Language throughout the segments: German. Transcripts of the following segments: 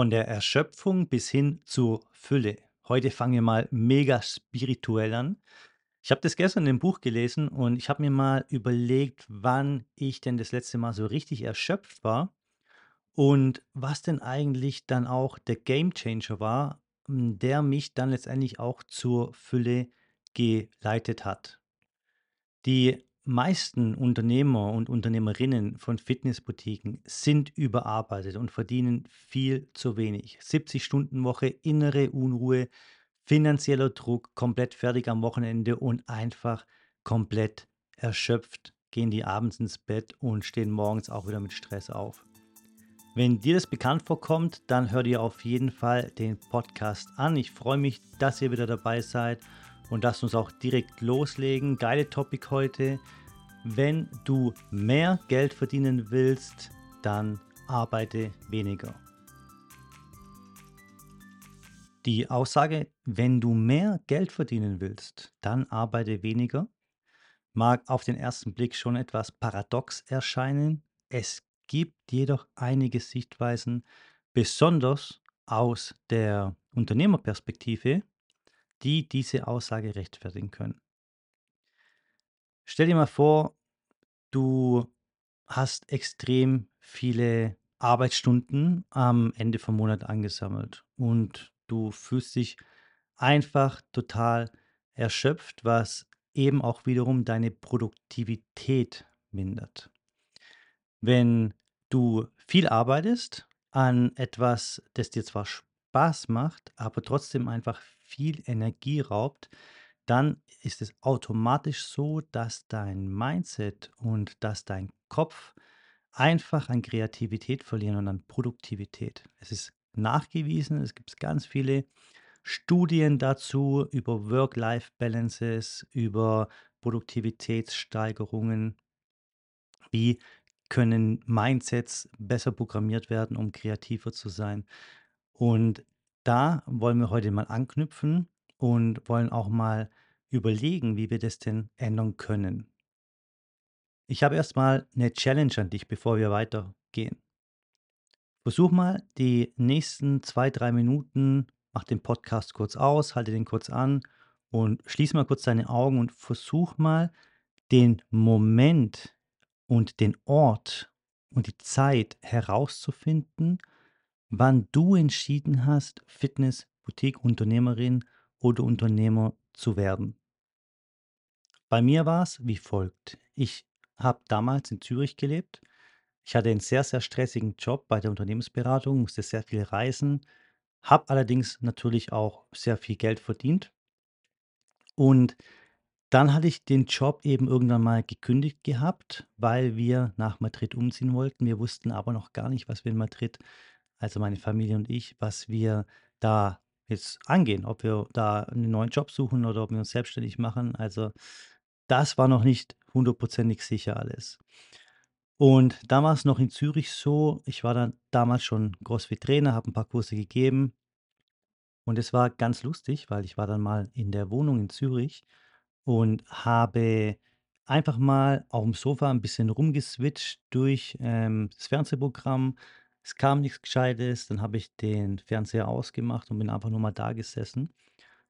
Von der Erschöpfung bis hin zur Fülle. Heute fangen wir mal mega spirituell an. Ich habe das gestern 'nem Buch gelesen und ich habe mir mal überlegt, wann ich denn das letzte Mal so richtig erschöpft war und was denn eigentlich dann auch der Gamechanger war, hm, der mich dann letztendlich auch zur Fülle geleitet hat. Die meisten Unternehmer und Unternehmerinnen von Fitnessboutiquen sind überarbeitet und verdienen viel zu wenig. 70-Stunden-Woche, innere Unruhe, finanzieller Druck, komplett fertig am Wochenende und einfach komplett erschöpft gehen die abends ins Bett und stehen morgens auch wieder mit Stress auf. Wenn dir das bekannt vorkommt, dann hör dir auf jeden Fall den Podcast an. Ich freue mich, dass ihr wieder dabei seid und lasst uns auch direkt loslegen. Geile Topic heute. Wenn du mehr Geld verdienen willst, dann arbeite weniger. Die Aussage, wenn du mehr Geld verdienen willst, dann arbeite weniger, mag auf den ersten Blick schon etwas paradox erscheinen. Es gibt jedoch einige Sichtweisen, besonders aus der Unternehmerperspektive, die diese Aussage rechtfertigen können. Stell dir mal vor, du hast extrem viele Arbeitsstunden am Ende vom Monat angesammelt und du fühlst dich einfach total erschöpft, was eben auch wiederum deine Produktivität mindert. Wenn du viel arbeitest an etwas, das dir zwar Spaß macht, aber trotzdem einfach viel Energie raubt, dann ist es automatisch so, dass dein Mindset und dass dein Kopf einfach an Kreativität verlieren und an Produktivität. Es ist nachgewiesen, es gibt ganz viele Studien dazu über Work-Life-Balances, über Produktivitätssteigerungen, wie können Mindsets besser programmiert werden, um kreativer zu sein. Und da wollen wir heute mal anknüpfen und wollen auch mal überlegen, wie wir das denn ändern können. Ich habe erstmal eine Challenge an dich, bevor wir weitergehen. Versuch mal die nächsten zwei, drei Minuten, mach den Podcast kurz aus, halte den kurz an und schließ mal kurz deine Augen und versuch mal den Moment und den Ort und die Zeit herauszufinden, wann du entschieden hast, Fitness, Boutique, Unternehmerin oder Unternehmer zu werden. Bei mir war es wie folgt. Ich habe damals in Zürich gelebt. Ich hatte einen sehr, sehr stressigen Job bei der Unternehmensberatung, musste sehr viel reisen, habe allerdings natürlich auch sehr viel Geld verdient. Und dann hatte ich den Job eben irgendwann mal gekündigt gehabt, weil wir nach Madrid umziehen wollten. Wir wussten aber noch gar nicht, was wir in Madrid, also meine Familie und ich, was wir da jetzt angehen, ob wir da einen neuen Job suchen oder ob wir uns selbstständig machen. Also das war noch nicht hundertprozentig sicher alles. Und da war es noch in Zürich so, ich war dann damals schon CrossFit-Trainer, habe ein paar Kurse gegeben und es war ganz lustig, weil ich war dann mal in der Wohnung in Zürich und habe einfach mal auf dem Sofa ein bisschen rumgeswitcht durch, ähm, das Fernsehprogramm. Es kam nichts Gescheites, dann habe ich den Fernseher ausgemacht und bin einfach nur mal da gesessen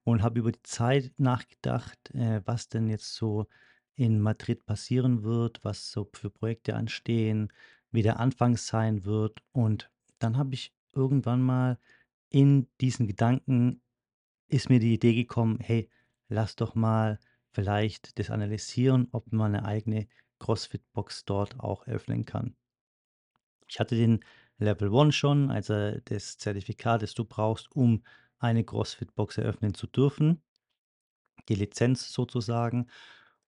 und habe über die Zeit nachgedacht, äh, was denn jetzt so in Madrid passieren wird, was so für Projekte anstehen, wie der Anfang sein wird. Und dann habe ich irgendwann mal in diesen Gedanken ist mir die Idee gekommen, hey, lass doch mal vielleicht das analysieren, ob man eine eigene CrossFit-Box dort auch öffnen kann. Ich hatte den Level 1 schon, also das Zertifikat, das du brauchst, um eine CrossFit-Box eröffnen zu dürfen. Die Lizenz sozusagen.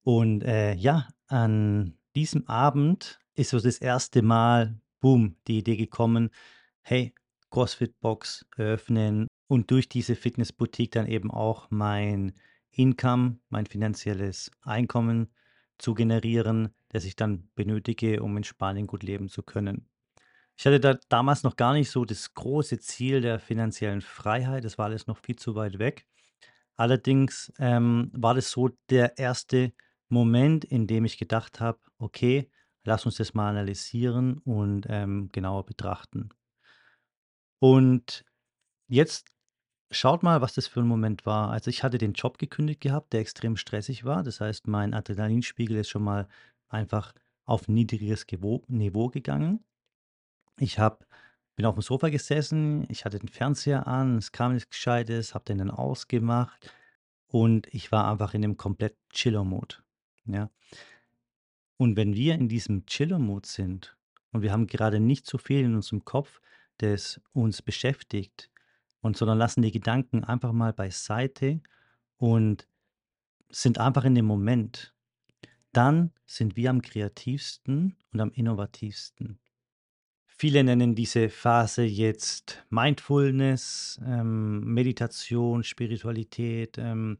Und äh, ja, an diesem Abend ist so das erste Mal, boom, die Idee gekommen, hey, CrossFit-Box eröffnen und durch diese Fitness-Boutique dann eben auch mein Income, mein finanzielles Einkommen zu generieren, das ich dann benötige, um in Spanien gut leben zu können. Ich hatte da damals noch gar nicht so das große Ziel der finanziellen Freiheit. Das war alles noch viel zu weit weg. Allerdings ähm, war das so der erste Moment, in dem ich gedacht habe, okay, lass uns das mal analysieren und ähm, genauer betrachten. Und jetzt schaut mal, was das für 'n Moment war. Also, ich hatte den Job gekündigt gehabt, der extrem stressig war. Das heißt, mein Adrenalinspiegel ist schon mal einfach auf niedriges Niveau gegangen. Ich habe bin aufm Sofa gesessen, ich hatte den Fernseher an, es kam nix Gescheites, habe den dann ausgemacht und ich war einfach in 'nem komplett Chiller-Mode, ja? Und wenn wir in diesem Chiller-Mode sind und wir haben gerade nicht so viel in unserem Kopf, das uns beschäftigt und sondern lassen die Gedanken einfach mal beiseite und sind einfach in dem Moment, dann sind wir am kreativsten und am innovativsten. Viele nennen diese Phase jetzt Mindfulness, ähm, Meditation, Spiritualität, ähm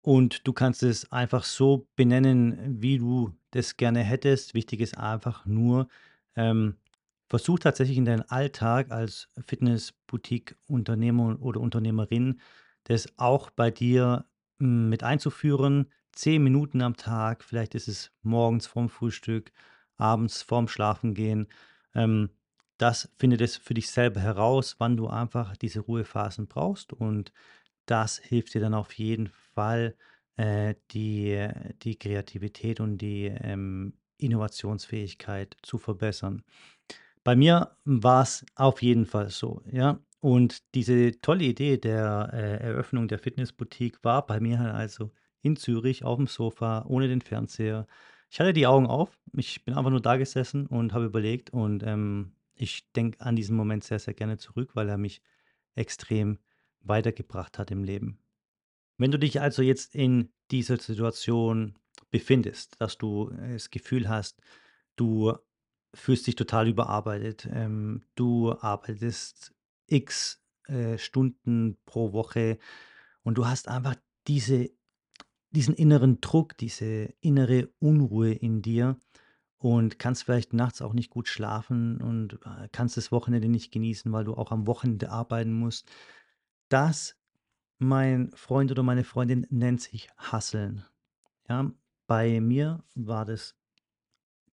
und du kannst es einfach so benennen, wie du das gerne hättest. Wichtig ist einfach nur, ähm, versuch tatsächlich in deinen Alltag als Fitness-Boutique-Unternehmer oder Unternehmerin das auch bei dir, hm, mit einzuführen. 10 Minuten am Tag, vielleicht ist es morgens vorm Frühstück, abends vorm Schlafengehen. Ähm, das finde das für dich selber heraus, wann du einfach diese Ruhephasen brauchst und das hilft dir dann auf jeden Fall, äh, die die Kreativität und die, ähm, Innovationsfähigkeit zu verbessern. Bei mir war's auf jeden Fall so, ja? Und diese tolle Idee der, äh, Eröffnung der Fitness-Boutique war bei mir halt also in Zürich aufm Sofa ohne den Fernseher. Ich hatte die Augen auf. Ich bin einfach nur dagesessen und habe überlegt und, ähm, ich denke an diesen Moment sehr, sehr gerne zurück, weil er mich extrem weitergebracht hat im Leben. Wenn du dich also jetzt in dieser Situation befindest, dass du, äh, das Gefühl hast, du fühlst dich total überarbeitet, ähm, du arbeitest X, äh, Stunden pro Woche und du hast einfach diese diesen inneren Druck, diese innere Unruhe in dir und kannst vielleicht nachts auch nicht gut schlafen und, äh, kannst das Wochenende nicht genießen, weil du auch am Wochenende arbeiten musst. Das, mein Freund oder meine Freundin, nennt sich Hustlen, ja? Bei mir war das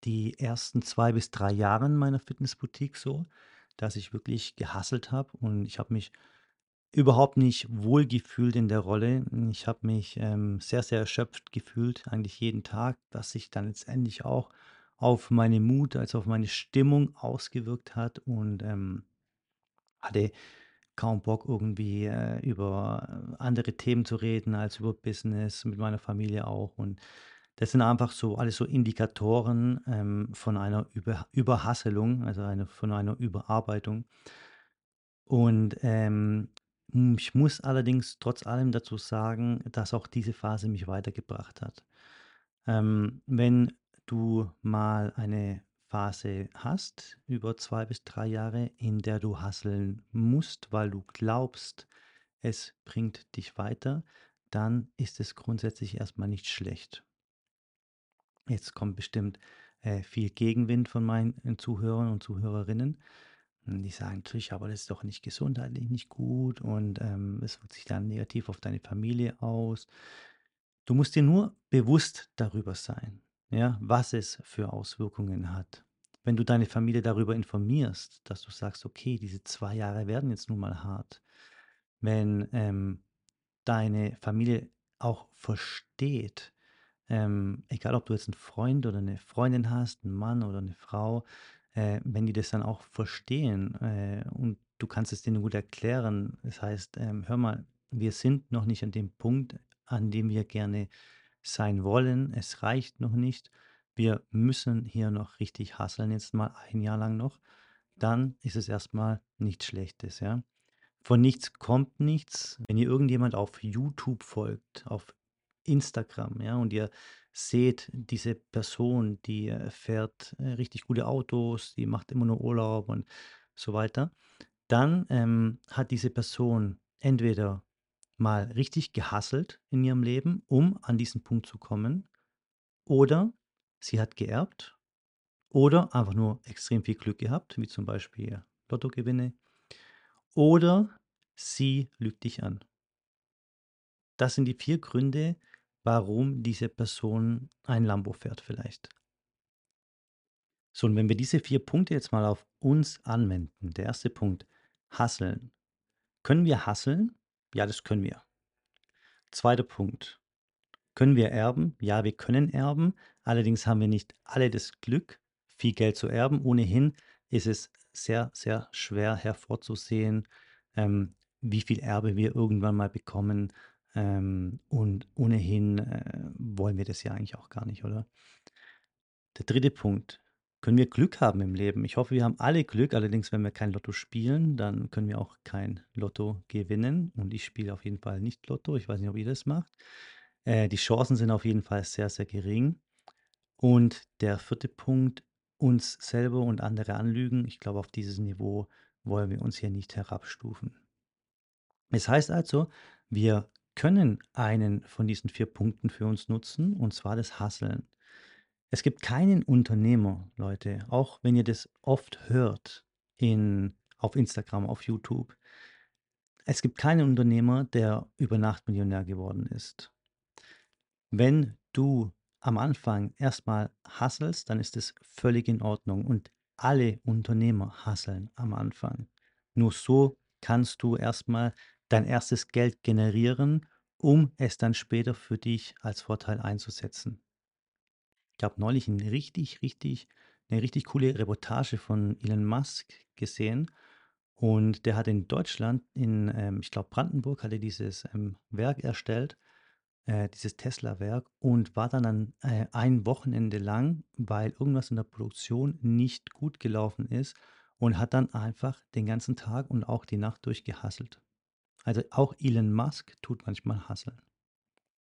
die ersten 2 bis 3 Jahre in meiner Fitness-Boutique so, dass ich wirklich gehustelt habe und ich habe mich überhaupt nicht wohlgefühlt in der Rolle. Ich habe mich, ähm, sehr, sehr erschöpft gefühlt, eigentlich jeden Tag, was sich dann letztendlich auch auf meine Mut als auf meine Stimmung ausgewirkt hat und, ähm, hatte kaum Bock irgendwie, äh, über andere Themen zu reden als über Business, mit meiner Familie auch. Und das sind einfach so alles so Indikatoren, ähm, von einer Über Überhustelung, also einer von einer Überarbeitung. Und, ähm, hm, ich muss allerdings trotz allem dazu sagen, dass auch diese Phase mich weitergebracht hat. Ähm, wenn du mal eine Phase hast über 2 bis 3 Jahre, in der du hustlen musst, weil du glaubst, es bringt dich weiter, dann ist es grundsätzlich erst mal nicht schlecht. Jetzt kommt bestimmt, äh, viel Gegenwind von meinen, äh, Zuhörern und Zuhörerinnen. Hm, die sagen natürlich: „Aber das ist doch nicht gesundheitlich nicht gut und, ähm, es wirkt sich dann negativ auf deine Familie aus.“ Du musst dir nur bewusst darüber sein, ja, was es für Auswirkungen hat. Wenn du deine Familie darüber informierst, dass du sagst: „Okay, diese 2 Jahre werden jetzt nun mal hart.“ Wenn, ähm, deine Familie auch versteht, ähm, egal ob du jetzt 'n Freund oder 'ne Freundin hast, 'n Mann oder 'ne Frau, äh, wenn die das dann auch verstehen, äh, und du kannst es denen gut erklären. Das heißt, ähm: „Hör mal, wir sind noch nicht an dem Punkt, an dem wir gerne sein wollen. Es reicht noch nicht. Wir müssen hier noch richtig hustlen jetzt mal 1 Jahr lang noch.“ Dann ist es erst mal nichts Schlechtes, ja? Von nichts kommt nichts. Wenn ihr irgendjemand auf YouTube folgt, auf Instagram, ja, und ihr seht diese Person, die, äh, fährt, äh, richtig gute Autos, die macht immer nur Urlaub und so weiter, dann, ähm, hat diese Person entweder mal richtig gehustelt in ihrem Leben, um an diesen Punkt zu kommen, oder sie hat geerbt oder einfach nur extrem viel Glück gehabt, wie zum Beispiel Lottogewinne, oder sie lügt dich an. Das sind die 4 Gründe, warum diese Person ein Lambo fährt vielleicht. So, und wenn wir diese 4 Punkte jetzt mal auf uns anwenden. Der 1. Punkt: Hustlen. Können wir hustlen? Ja, das können wir. Zweiter Punkt. Können wir erben? Ja, wir können erben. Allerdings haben wir nicht alle das Glück, viel Geld zu erben. Ohnehin ist es sehr, sehr schwer hervorzusehen, ähm, wie viel Erbe wir irgendwann mal bekommen. Ähm, und ohnehin äh, wollen wir das ja eigentlich auch gar nicht, oder? Der dritte Punkt. Können wir Glück haben im Leben? Ich hoffe, wir haben alle Glück. Allerdings, wenn wir kein Lotto spielen, dann können wir auch kein Lotto gewinnen. Und ich spiele auf jeden Fall nicht Lotto. Ich weiß nicht, ob ihr das macht. Äh, die Chancen sind auf jeden Fall sehr, sehr gering. Und der vierte Punkt, uns selber und andere anlügen. Ich glaube, auf dieses Niveau wollen wir uns hier nicht herabstufen. Es heißt also, wir können einen von diesen vier Punkten für uns nutzen, und zwar das Hasseln. Es gibt keinen Unternehmer, Leute, auch wenn ihr das oft hört in, auf Instagram, auf YouTube. Es gibt keinen Unternehmer, der über Nacht Millionär geworden ist. Wenn du am Anfang erstmal hasselst, dann ist es völlig in Ordnung und alle Unternehmer hasseln am Anfang. Nur so kannst du erstmal dein erstes Geld generieren, um es dann später für dich als Vorteil einzusetzen. Ich habe neulich 'n richtig, richtig 'ne richtig coole Reportage von Elon Musk gesehen und der hat in Deutschland in, ähm, ich glaube Brandenburg hat er dieses, ähm, Werk erstellt, äh, dieses Tesla-Werk und war dann an äh, ein Wochenende lang, weil irgendwas in der Produktion nicht gut gelaufen ist und hat dann einfach den ganzen Tag und auch die Nacht durch gehustelt. Also, auch Elon Musk tut manchmal hustlen.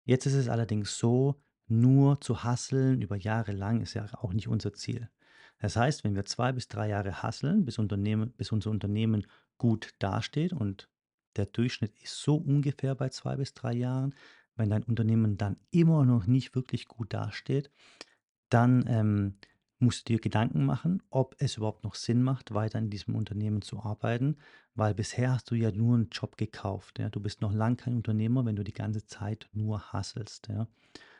Jetzt ist es allerdings so, nur zu hustlen über Jahre lang ist ja auch nicht unser Ziel. Das heißt, wenn wir 2 bis 3 Jahre hustlen, bis bis unser Unternehmen gut dasteht und der Durchschnitt ist so ungefähr bei 2 bis 3 Jahren. Wenn dein Unternehmen dann immer noch nicht wirklich gut dasteht, dann, ähm, musst du dir Gedanken machen, ob es überhaupt noch Sinn macht, weiter in diesem Unternehmen zu arbeiten, weil bisher hast du ja nur 'n Job gekauft, ja? Du bist noch lang kein Unternehmer, wenn du die ganze Zeit nur hustlest, ja?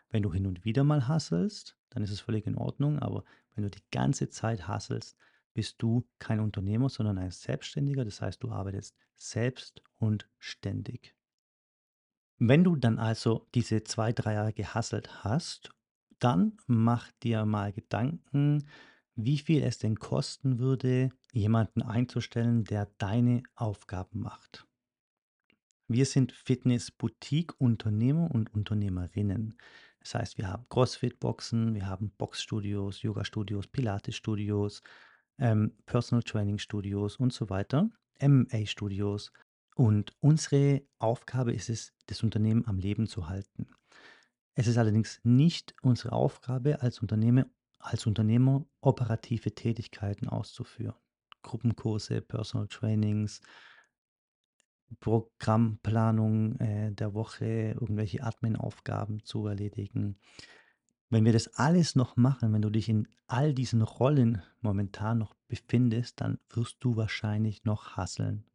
Wenn du hin und wieder mal hustlest, dann ist es völlig in Ordnung, aber wenn du die ganze Zeit hustlest, bist du kein Unternehmer, sondern ein Selbstständiger. Das heißt, du arbeitest selbst und ständig. Wenn du dann also diese 2, 3 Jahre gehustelt hast, dann mach dir mal Gedanken, wie viel es denn kosten würde, jemanden einzustellen, der deine Aufgaben macht. Wir sind Fitness-Boutique-Unternehmer und Unternehmerinnen. Das heißt, wir haben Crossfit-Boxen, wir haben Boxstudios, Yogastudios, Pilates-Studios, ähm, Personal-Training-Studios und so weiter, MMA-Studios. Und unsere Aufgabe ist es, das Unternehmen am Leben zu halten. Es ist allerdings nicht unsere Aufgabe als Unternehme als Unternehmer operative Tätigkeiten auszuführen. Gruppenkurse, Personal Trainings Programmplanung, äh, der Woche, irgendwelche Adminaufgaben zu erledigen. Wenn wir das alles noch machen, wenn du dich in all diesen Rollen momentan noch befindest, dann wirst du wahrscheinlich noch hustlen.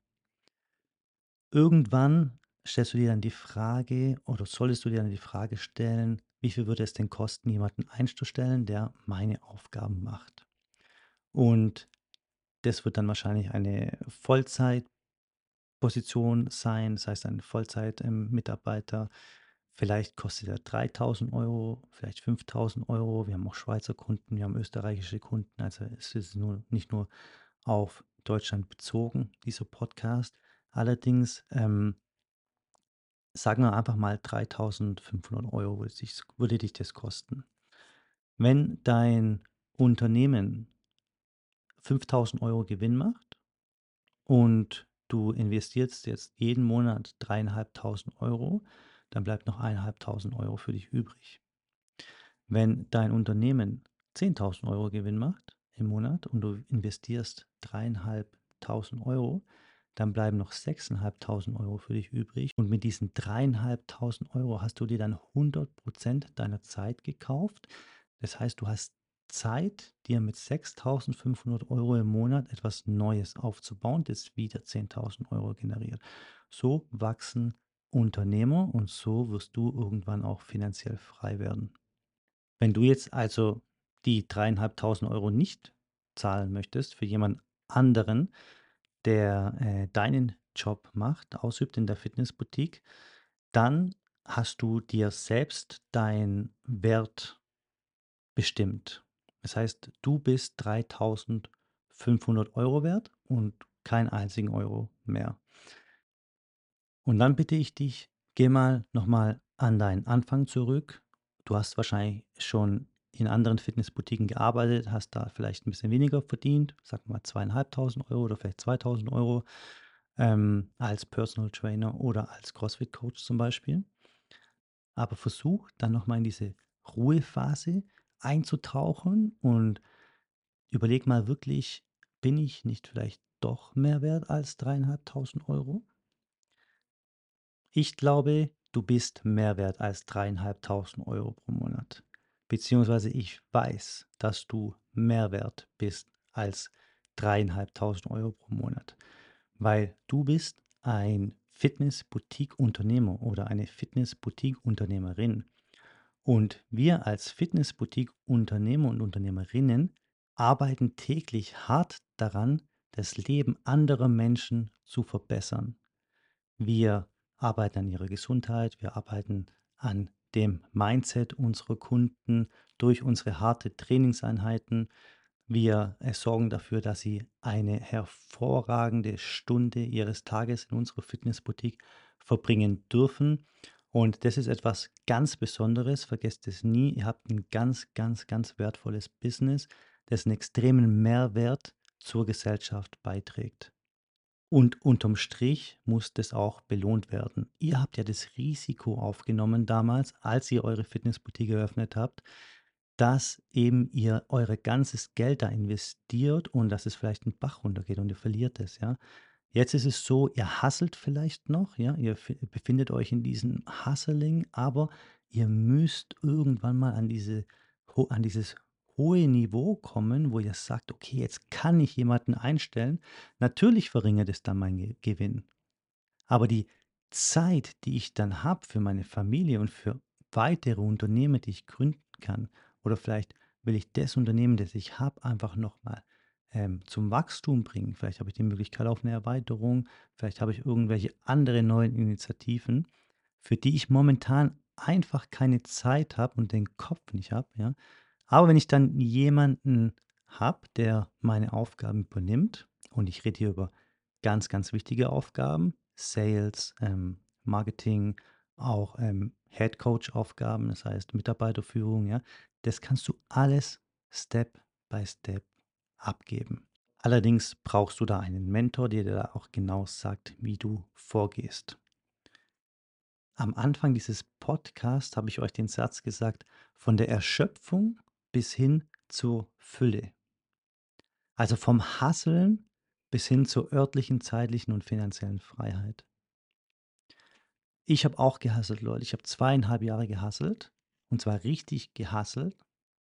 Irgendwann stellst du dir dann die Frage oder solltest du dir dann die Frage stellen: „Wie viel würde es denn kosten, jemanden einzustellen, der meine Aufgaben macht?“ Und das wird dann wahrscheinlich eine Vollzeitposition sein, das heißt ein Vollzeit, ähm. Vielleicht kostet er 3.000 €, vielleicht 5.000 €. Wir haben auch Schweizer Kunden, wir haben österreichische Kunden. Also, es ist nur nicht nur auf Deutschland bezogen, dieser Podcast. Allerdings, ähm sagen wir einfach mal 3.500 € würde sich's würde dich das kosten. Wenn dein Unternehmen 5.000 € Gewinn macht und du investierst jetzt jeden Monat 3.500 €, dann bleibt noch 1.500 € für dich übrig. Wenn dein Unternehmen 10.000 € Gewinn macht im Monat und du investierst 3.500 €, dann bleiben noch 6.500 € für dich übrig. Und mit diesen 3.500 € hast du dir dann 100% deiner Zeit gekauft. Das heißt, du hast Zeit, dir mit 6.500 € im Monat etwas Neues aufzubauen, das wieder 10.000 € generiert. So wachsen Unternehmer und so wirst du irgendwann auch finanziell frei werden. Wenn du jetzt also die 3.500 € nicht zahlen möchtest für jemand anderen, der, äh, deinen Job macht ausübt in der Fitnessboutique, dann hast du dir selbst deinen Wert bestimmt. Das heißt, du bist 3.500 € wert und keinen einzigen Euro mehr. Und dann bitte ich dich, geh mal noch mal an deinen Anfang zurück. Du hast wahrscheinlich schon in anderen Fitnessboutiquen gearbeitet, hast da vielleicht 'n bisschen weniger verdient, wir mal 2.500 € oder vielleicht 2.000 €, ähm, als Personal Trainer oder als CrossFit-Coach zum Beispiel. Aber versuch dann noch mal in diese Ruhephase einzutauchen und überleg mal wirklich: „Bin ich nicht vielleicht doch mehr wert als 3.500 €?“ Ich glaube, du bist mehr wert als 3.500 € pro Monat, beziehungsweise ich weiß, dass du mehr wert bist als 3.500 € pro Monat, weil du bist ein Fitnessboutique-Unternehmer oder eine Fitnessboutique-Unternehmerin. Und wir als Fitnessboutique-Unternehmer und Unternehmerinnen arbeiten täglich hart daran, das Leben anderer Menschen zu verbessern. Wir arbeiten an ihrer Gesundheit, wir arbeiten an dem Mindset unserer Kunden durch unsere harte Trainingseinheiten. Wir, sorgen dafür, dass sie eine hervorragende Stunde ihres Tages in unserer Fitnessboutique verbringen dürfen. Und das ist etwas ganz Besonderes, vergesst es nie. Ihr habt 'n ganz, ganz, ganz wertvolles Business, das 'n extremen Mehrwert zur Gesellschaft beiträgt. Und unterm Strich muss das auch belohnt werden. Ihr habt ja das Risiko aufgenommen damals, als ihr eure Fitnessboutique eröffnet habt, dass eben ihr euer ganzes Geld da investiert und dass es vielleicht 'n Bach runtergeht und ihr verliert es, ja? Jetzt ist es so, ihr hustelt vielleicht noch, ja? Ihr fi befindet euch in diesem Hustling, aber ihr müsst irgendwann mal an diese an dieses hohe Niveau kommen, wo ihr sagt: „Okay, jetzt kann ich jemanden einstellen.“ Natürlich verringert es dann meinen Ge Gewinn. Aber die Zeit, die ich dann habe für meine Familie und für weitere Unternehmen, die ich gründen kann oder vielleicht will ich das Unternehmen, das ich habe, einfach noch mal, ähm, zum Wachstum bringen. Vielleicht habe ich die Möglichkeit auf 'ne Erweiterung, vielleicht habe ich irgendwelche andere neuen Initiativen, für die ich momentan einfach keine Zeit habe und den Kopf nicht habe, ja? Aber wenn ich dann jemanden habe, der meine Aufgaben übernimmt und ich rede hier über ganz, ganz wichtige Aufgaben, Sales, ähm, Marketing, auch, ähm, Head-Coach-Aufgaben, das heißt Mitarbeiterführung, ja? Das kannst du alles Step by Step abgeben. Allerdings brauchst du da einen Mentor, der dir da auch genau sagt, wie du vorgehst. Am Anfang dieses Podcast habe ich euch den Satz gesagt: „Von der Erschöpfung bis hin zur Fülle.“ Also vom Hustlen bis hin zur örtlichen, zeitlichen und finanziellen Freiheit. Ich habe auch gehustelt, Leute. Ich habe 2 1/2 Jahre gehustelt und zwar richtig gehustelt.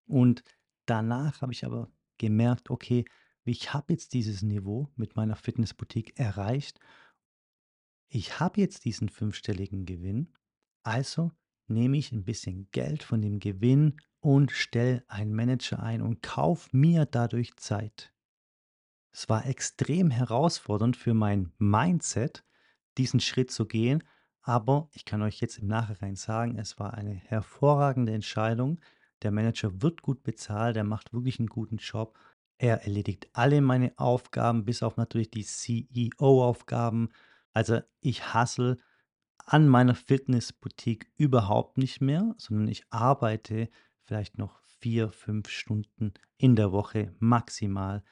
Und danach habe ich aber gemerkt: „Okay, ich habe jetzt dieses Niveau mit meiner Fitnessboutique erreicht“ „ich habe jetzt diesen fünfstelligen Gewinn, also nehme ich 'n bisschen Geld von dem Gewinn und stelle einen Manager ein und kaufe mir dadurch Zeit.“ Es war extrem herausfordernd für mein Mindset, diesen Schritt zu gehen, aber ich kann euch jetzt im Nachhinein sagen, es war eine hervorragende Entscheidung. Der Manager wird gut bezahlt, er macht wirklich 'n guten Job. Er erledigt alle meine Aufgaben, bis auf natürlich die CEO-Aufgaben. Also, ich hustle an meiner Fitnessboutique überhaupt nicht mehr, sondern ich arbeite vielleicht noch 4, 5 Stunden in der Woche maximal,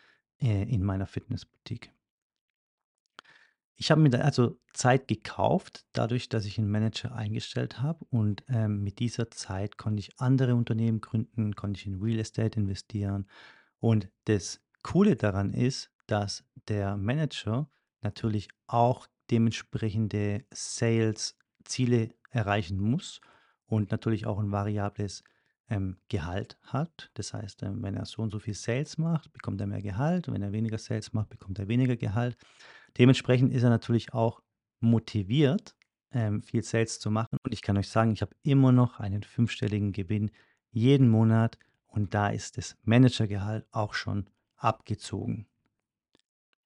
äh, in meiner Fitnessboutique. Ich habe mir da also Zeit gekauft, dadurch, dass ich 'n Manager eingestellt habe und, ähm, mit dieser Zeit konnte ich andere Unternehmen gründen, konnte ich in Real Estate investieren. Und das Coole daran ist, dass der Manager natürlich auch dementsprechende Sales-Ziele erreichen muss und natürlich auch 'n variables, ähm, Gehalt hat. Das heißt, ähm, wenn er so und so viel Sales macht, bekommt er mehr Gehalt wenn er weniger Sales macht, bekommt er weniger Gehalt. Dementsprechend ist er natürlich auch motiviert, ähm, viel Sales zu machen. Und ich kann euch sagen, ich habe immer noch einen fünfstelligen Gewinn jeden Monat und da ist das Managergehalt auch schon abgezogen.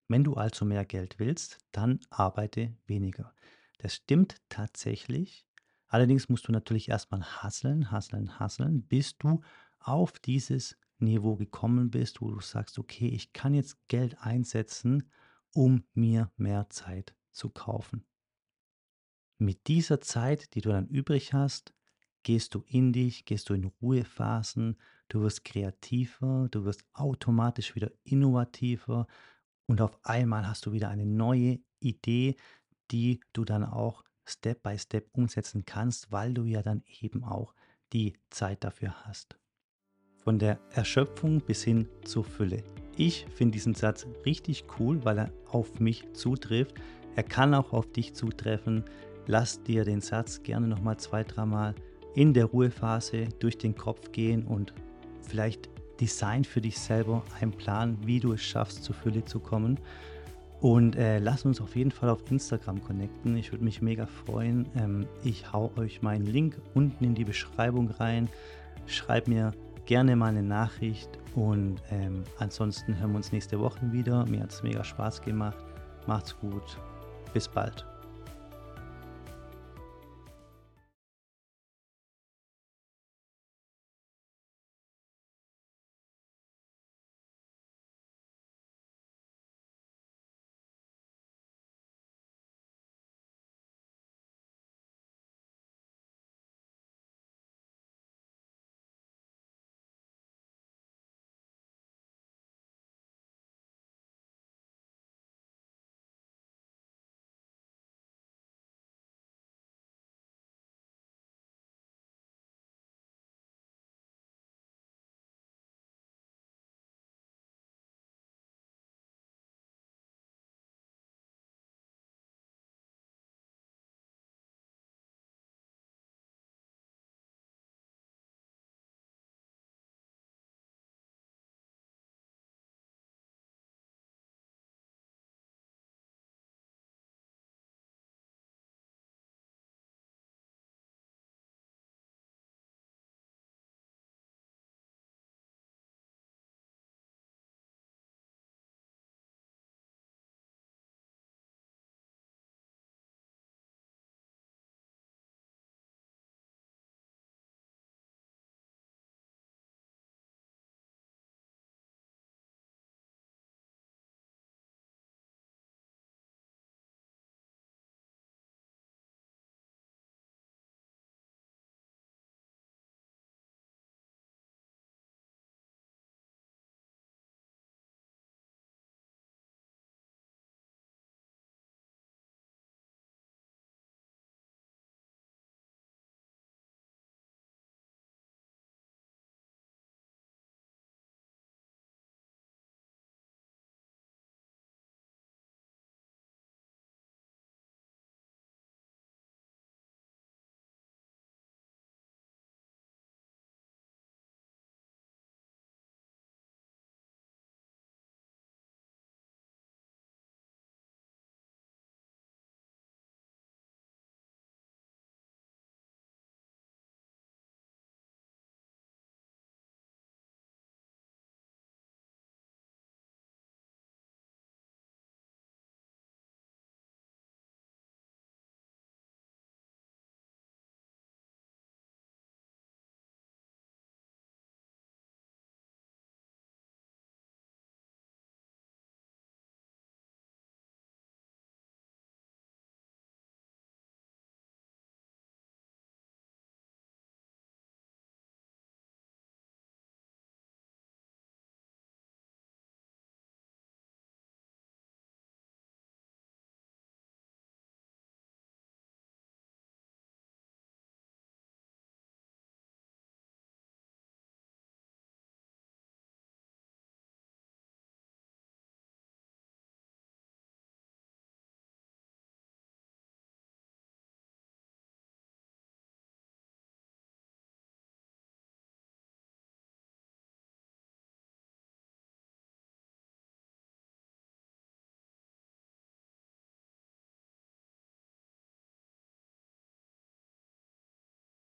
Wenn du also mehr Geld willst, dann arbeite weniger. Das stimmt tatsächlich. Allerdings musst du natürlich erstmal hasseln, hasseln, hasseln, bis du auf dieses Niveau gekommen bist, wo du sagst, okay, ich kann jetzt Geld einsetzen, um mir mehr Zeit zu kaufen. Mit dieser Zeit, die du dann übrig hast, gehst du in dich, gehst du in Ruhephasen, du wirst kreativer, du wirst automatisch wieder innovativer und auf einmal hast du wieder eine neue Idee, die du dann auch Step by Step umsetzen kannst, weil du ja dann eben auch die Zeit dafür hast. Von der Erschöpfung bis hin zur Fülle. Ich finde diesen Satz richtig cool, weil er auf mich zutrifft. Er kann auch auf dich zutreffen. Lass dir den Satz gerne nochmal zwei, dreimal in der Ruhephase durch den Kopf gehen und vielleicht design für dich selber einen Plan, wie du es schaffst, zur Fülle zu kommen. Und äh, lass uns auf jeden Fall auf Instagram connecten. Ich würde mich mega freuen. Ähm, ich hau euch meinen Link unten in die Beschreibung rein. Schreib mir gerne mal eine Nachricht und ähm, ansonsten hören wir uns nächste Woche wieder. Mir hat es mega Spaß gemacht. Macht's gut. Bis bald.